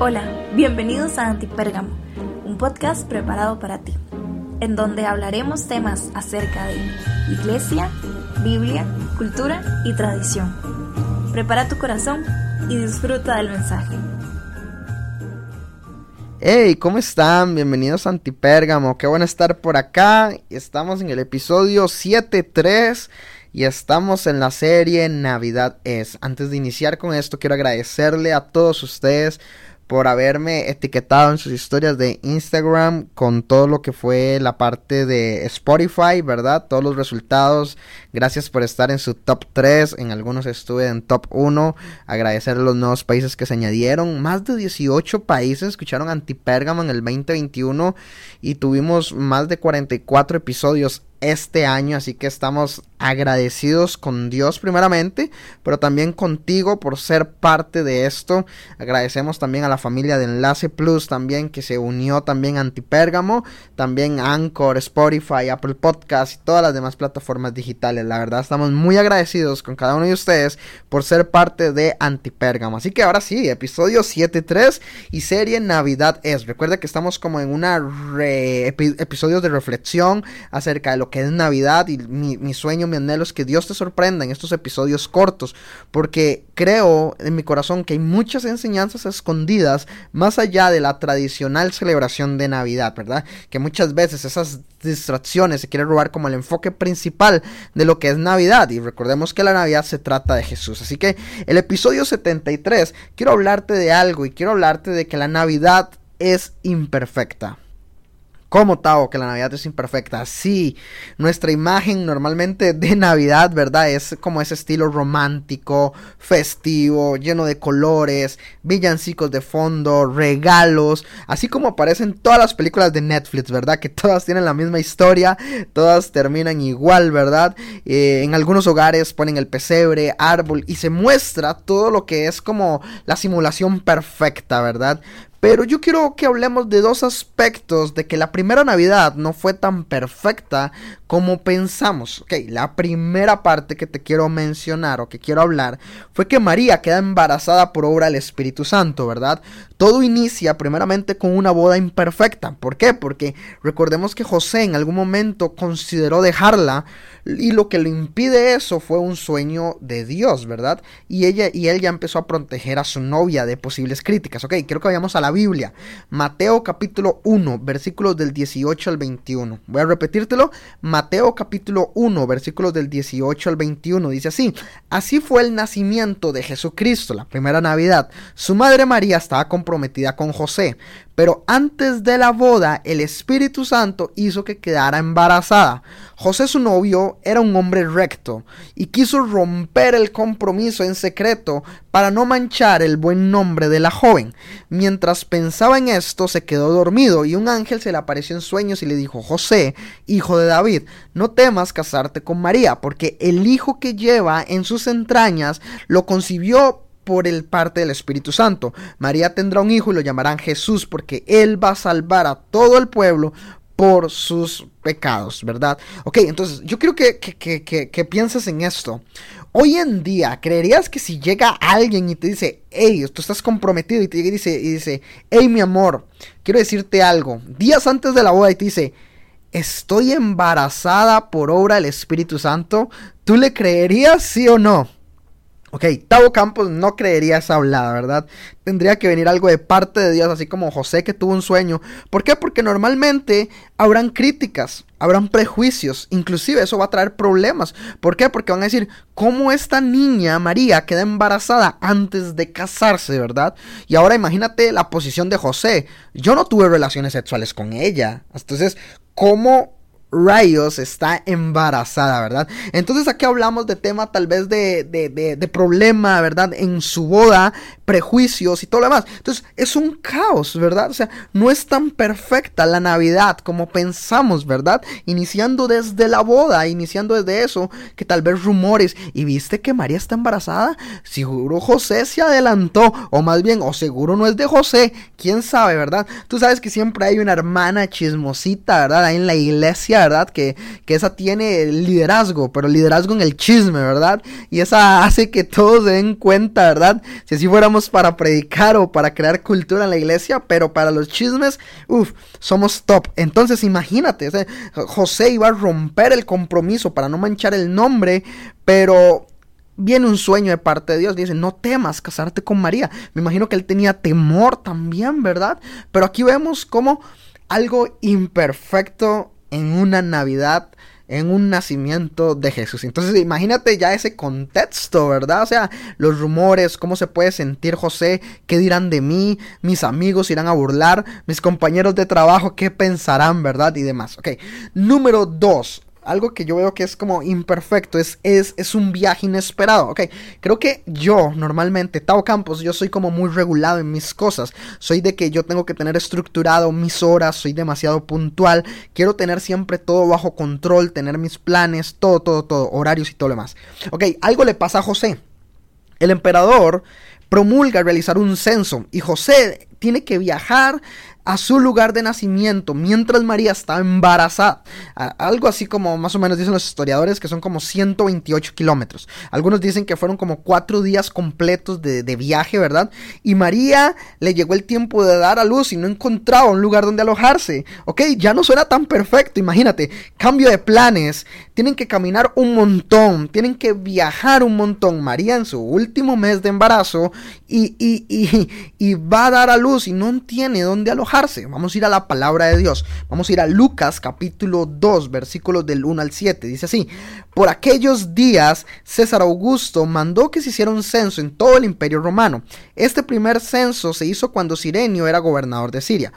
Hola, bienvenidos a Antipérgamo, un podcast preparado para ti, en donde hablaremos temas acerca de iglesia, Biblia, cultura y tradición. Prepara tu corazón y disfruta del mensaje. Hey, ¿cómo están? Bienvenidos a Antipérgamo. Qué bueno estar por acá. Estamos en el episodio 7.3 y estamos en la serie Navidad es. Antes de iniciar con esto, quiero agradecerle a todos ustedes por haberme etiquetado en sus historias de Instagram con todo lo que fue la parte de Spotify, ¿verdad? Todos los resultados. Gracias por estar en su top 3. En algunos estuve en top 1. Agradecer a los nuevos países que se añadieron. Más de 18 países escucharon Antipérgamo en el 2021 y tuvimos más de 44 episodios este año, así que estamos agradecidos con Dios primeramente, pero también contigo por ser parte de esto. Agradecemos también a la familia de Enlace Plus también que se unió también a Antipérgamo, también Anchor, Spotify, Apple Podcast y todas las demás plataformas digitales. La verdad estamos muy agradecidos con cada uno de ustedes por ser parte de Antipérgamo. Así que ahora sí, episodio 7.3 y serie Navidad es. Recuerda que estamos como en una episodio de reflexión acerca de lo que es Navidad y mi, sueño, mi anhelo es que Dios te sorprenda en estos episodios cortos, porque creo en mi corazón que hay muchas enseñanzas escondidas más allá de la tradicional celebración de Navidad, ¿verdad? Que muchas veces esas distracciones se quieren robar como el enfoque principal de lo que es Navidad y recordemos que la Navidad se trata de Jesús. Así que el episodio 73 quiero hablarte de algo y quiero hablarte de que la Navidad es imperfecta. ¿Cómo, Tao, que la Navidad es imperfecta? Sí, nuestra imagen normalmente de Navidad, ¿verdad? Es como ese estilo romántico, festivo, lleno de colores, villancicos de fondo, regalos, así como aparecen todas las películas de Netflix, ¿verdad? Que todas tienen la misma historia, todas terminan igual, ¿verdad? Eh, en algunos hogares ponen el pesebre, árbol y se muestra todo lo que es como la simulación perfecta, ¿verdad? Pero yo quiero que hablemos de dos aspectos de que la primera Navidad no fue tan perfecta como pensamos. Ok, la primera parte que te quiero mencionar o que quiero hablar fue que María queda embarazada por obra del Espíritu Santo, ¿verdad? Todo inicia primeramente con una boda imperfecta. ¿Por qué? Porque recordemos que José en algún momento consideró dejarla y lo que le impide eso fue un sueño de Dios, ¿verdad? Y ella y él ya empezó a proteger a su novia de posibles críticas. Ok, quiero que vayamos a la Biblia. Mateo capítulo 1, versículos del 18 al 21. Voy a repetírtelo. Mateo capítulo 1, versículos del 18 al 21. Dice así, así fue el nacimiento de Jesucristo, la primera Navidad. Su madre María estaba comprometida con José, pero antes de la boda el Espíritu Santo hizo que quedara embarazada. José su novio era un hombre recto y quiso romper el compromiso en secreto para no manchar el buen nombre de la joven. Mientras pensaba en esto se quedó dormido y un ángel se le apareció en sueños y le dijo, José, hijo de David, no temas casarte con María, porque el hijo que lleva en sus entrañas lo concibió por el parte del Espíritu Santo. María tendrá un hijo y lo llamarán Jesús porque él va a salvar a todo el pueblo por sus pecados, ¿verdad? Ok, entonces yo quiero que, que, pienses en esto. Hoy en día, ¿creerías que si llega alguien y te dice, hey, tú estás comprometido y te y dice, y dice, hey, mi amor, quiero decirte algo, días antes de la boda y te dice, estoy embarazada por obra del Espíritu Santo, ¿tú le creerías sí o no? Ok, Tavo Campos no creería esa hablada, ¿verdad? Tendría que venir algo de parte de Dios, así como José que tuvo un sueño. ¿Por qué? Porque normalmente habrán críticas, habrán prejuicios, inclusive eso va a traer problemas. ¿Por qué? Porque van a decir, ¿cómo esta niña María queda embarazada antes de casarse, ¿verdad? Y ahora imagínate la posición de José. Yo no tuve relaciones sexuales con ella. Entonces, ¿cómo rayos está embarazada, ¿verdad? Entonces aquí hablamos de tema tal vez de, de, de, problema, ¿verdad? En su boda, prejuicios y todo lo demás. Entonces es un caos, ¿verdad? O sea, no es tan perfecta la Navidad como pensamos, ¿verdad? Iniciando desde la boda, iniciando desde eso, que tal vez rumores, y viste que María está embarazada, seguro José se adelantó, o más bien, o seguro no es de José, quién sabe, ¿verdad? Tú sabes que siempre hay una hermana chismosita, ¿verdad? Ahí en la iglesia ¿verdad? Que, que esa tiene liderazgo, pero liderazgo en el chisme, ¿verdad? Y esa hace que todos se den cuenta, ¿verdad? Si así fuéramos para predicar o para crear cultura en la iglesia, pero para los chismes, uff, somos top. Entonces imagínate, José iba a romper el compromiso para no manchar el nombre, pero viene un sueño de parte de Dios. Dice, no temas casarte con María. Me imagino que él tenía temor también, ¿verdad? Pero aquí vemos como algo imperfecto en una Navidad en un nacimiento de Jesús. Entonces imagínate ya ese contexto, ¿verdad? O sea, los rumores, cómo se puede sentir José, qué dirán de mí, mis amigos irán a burlar, mis compañeros de trabajo, qué pensarán, ¿verdad? Y demás. Ok, número dos, algo que yo veo que es como imperfecto, es, es, es un viaje inesperado. Ok, creo que yo normalmente, Tao Campos, yo soy como muy regulado en mis cosas. Soy de que yo tengo que tener estructurado mis horas, soy demasiado puntual, quiero tener siempre todo bajo control, tener mis planes, todo, todo, todo, horarios y todo lo demás. Ok, algo le pasa a José. El emperador promulga realizar un censo y José tiene que viajar a su lugar de nacimiento mientras María estaba embarazada. algo así como más o menos dicen los historiadores que son como 128 kilómetros. Algunos dicen que fueron como cuatro días completos de, viaje, ¿verdad? Y María le llegó el tiempo de dar a luz y no encontraba un lugar donde alojarse. Ok, ya no suena tan perfecto, imagínate. Cambio de planes. Tienen que caminar un montón, tienen que viajar un montón. María en su último mes de embarazo y, y, y, y va a dar a luz y no tiene dónde alojarse Vamos a ir a la palabra de Dios. Vamos a ir a Lucas capítulo 2, versículos del 1 al 7. Dice así, por aquellos días César Augusto mandó que se hiciera un censo en todo el imperio romano. Este primer censo se hizo cuando Sirenio era gobernador de Siria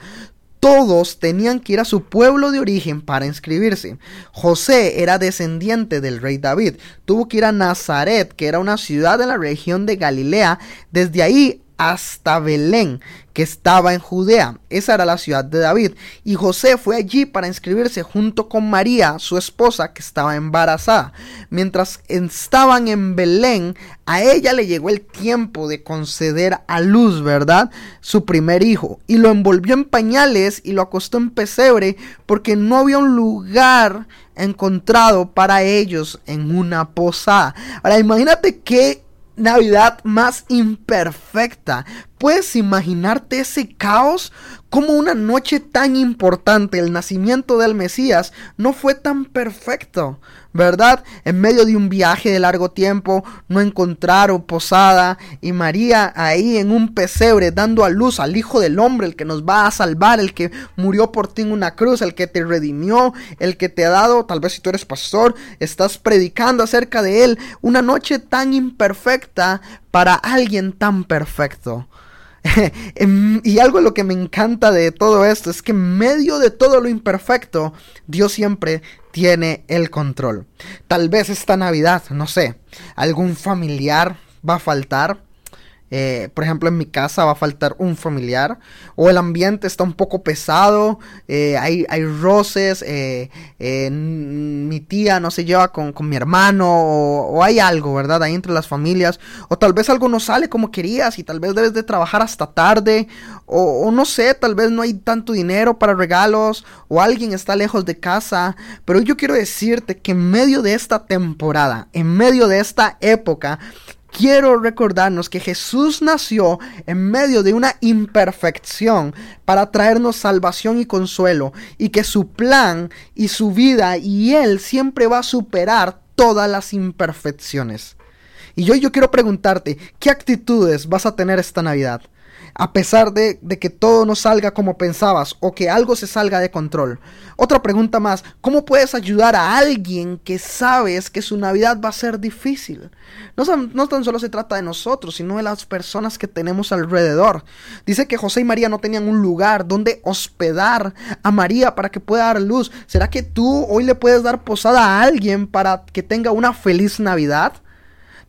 todos tenían que ir a su pueblo de origen para inscribirse. José era descendiente del rey David. Tuvo que ir a Nazaret, que era una ciudad de la región de Galilea. Desde ahí hasta Belén, que estaba en Judea. Esa era la ciudad de David. Y José fue allí para inscribirse junto con María, su esposa, que estaba embarazada. Mientras estaban en Belén, a ella le llegó el tiempo de conceder a luz, ¿verdad? Su primer hijo. Y lo envolvió en pañales y lo acostó en pesebre porque no había un lugar encontrado para ellos en una posada. Ahora imagínate qué Navidad más imperfecta. ¿Puedes imaginarte ese caos? Como una noche tan importante, el nacimiento del Mesías, no fue tan perfecto, ¿verdad? En medio de un viaje de largo tiempo, no encontraron posada y María ahí en un pesebre dando a luz al Hijo del Hombre, el que nos va a salvar, el que murió por ti en una cruz, el que te redimió, el que te ha dado, tal vez si tú eres pastor, estás predicando acerca de él, una noche tan imperfecta para alguien tan perfecto. Em, y algo lo que me encanta de todo esto es que en medio de todo lo imperfecto, Dios siempre tiene el control. Tal vez esta Navidad, no sé, algún familiar va a faltar eh, por ejemplo, en mi casa va a faltar un familiar. O el ambiente está un poco pesado. Eh, hay, hay, roces. Eh, mi tía no se lleva con, mi hermano. O, hay algo, ¿verdad? Ahí entre las familias. O tal vez algo no sale como querías. Y tal vez debes de trabajar hasta tarde. O, o no sé, tal vez no hay tanto dinero para regalos. O alguien está lejos de casa. Pero yo quiero decirte que en medio de esta temporada. En medio de esta época quiero recordarnos que Jesús nació en medio de una imperfección para traernos salvación y consuelo y que su plan y su vida y Él siempre va a superar todas las imperfecciones. Y yo, yo quiero preguntarte, ¿qué actitudes vas a tener esta Navidad? A pesar de, que todo no salga como pensabas o que algo se salga de control. Otra pregunta más, ¿cómo puedes ayudar a alguien que sabes que su Navidad va a ser difícil? No, no tan solo se trata de nosotros, sino de las personas que tenemos alrededor. Dice que José y María no tenían un lugar donde hospedar a María para que pueda dar luz. ¿Será que tú hoy le puedes dar posada a alguien para que tenga una feliz Navidad?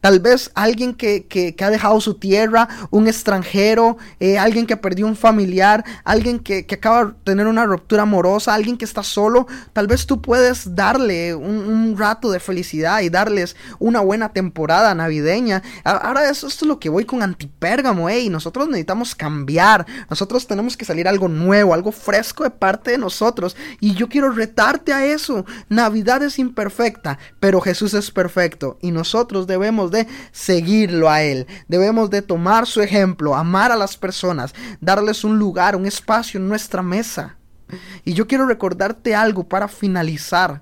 Tal vez alguien que, que, ha dejado su tierra, un extranjero, eh, alguien que perdió un familiar, alguien que, acaba de tener una ruptura amorosa, alguien que está solo, tal vez tú puedes darle un, rato de felicidad y darles una buena temporada navideña. Ahora eso, esto es lo que voy con Antipérgamo, hey, nosotros necesitamos cambiar, nosotros tenemos que salir algo nuevo, algo fresco de parte de nosotros y yo quiero retarte a eso. Navidad es imperfecta, pero Jesús es perfecto y nosotros debemos de seguirlo a Él, debemos de tomar su ejemplo, amar a las personas, darles un lugar, un espacio en nuestra mesa. Y yo quiero recordarte algo para finalizar,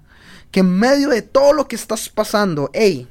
que en medio de todo lo que estás pasando, hey,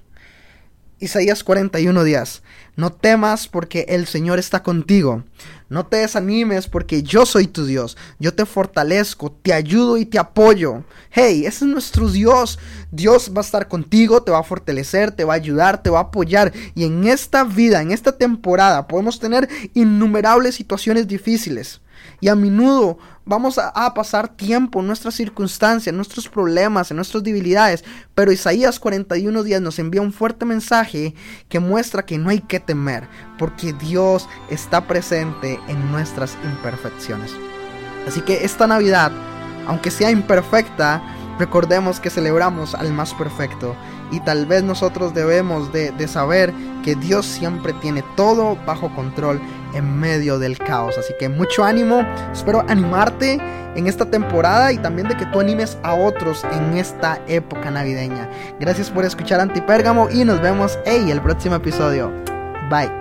Isaías 41 días. No temas porque el Señor está contigo. No te desanimes porque yo soy tu Dios. Yo te fortalezco, te ayudo y te apoyo. Hey, ese es nuestro Dios. Dios va a estar contigo, te va a fortalecer, te va a ayudar, te va a apoyar. Y en esta vida, en esta temporada, podemos tener innumerables situaciones difíciles. Y a menudo vamos a, pasar tiempo en nuestras circunstancias, en nuestros problemas, en nuestras debilidades. Pero Isaías 41 días nos envía un fuerte mensaje que muestra que no hay que temer, porque Dios está presente en nuestras imperfecciones. Así que esta Navidad, aunque sea imperfecta, recordemos que celebramos al más perfecto y tal vez nosotros debemos de, de, saber que Dios siempre tiene todo bajo control en medio del caos. Así que mucho ánimo, espero animarte en esta temporada y también de que tú animes a otros en esta época navideña. Gracias por escuchar Antipérgamo y nos vemos en el próximo episodio. Bye.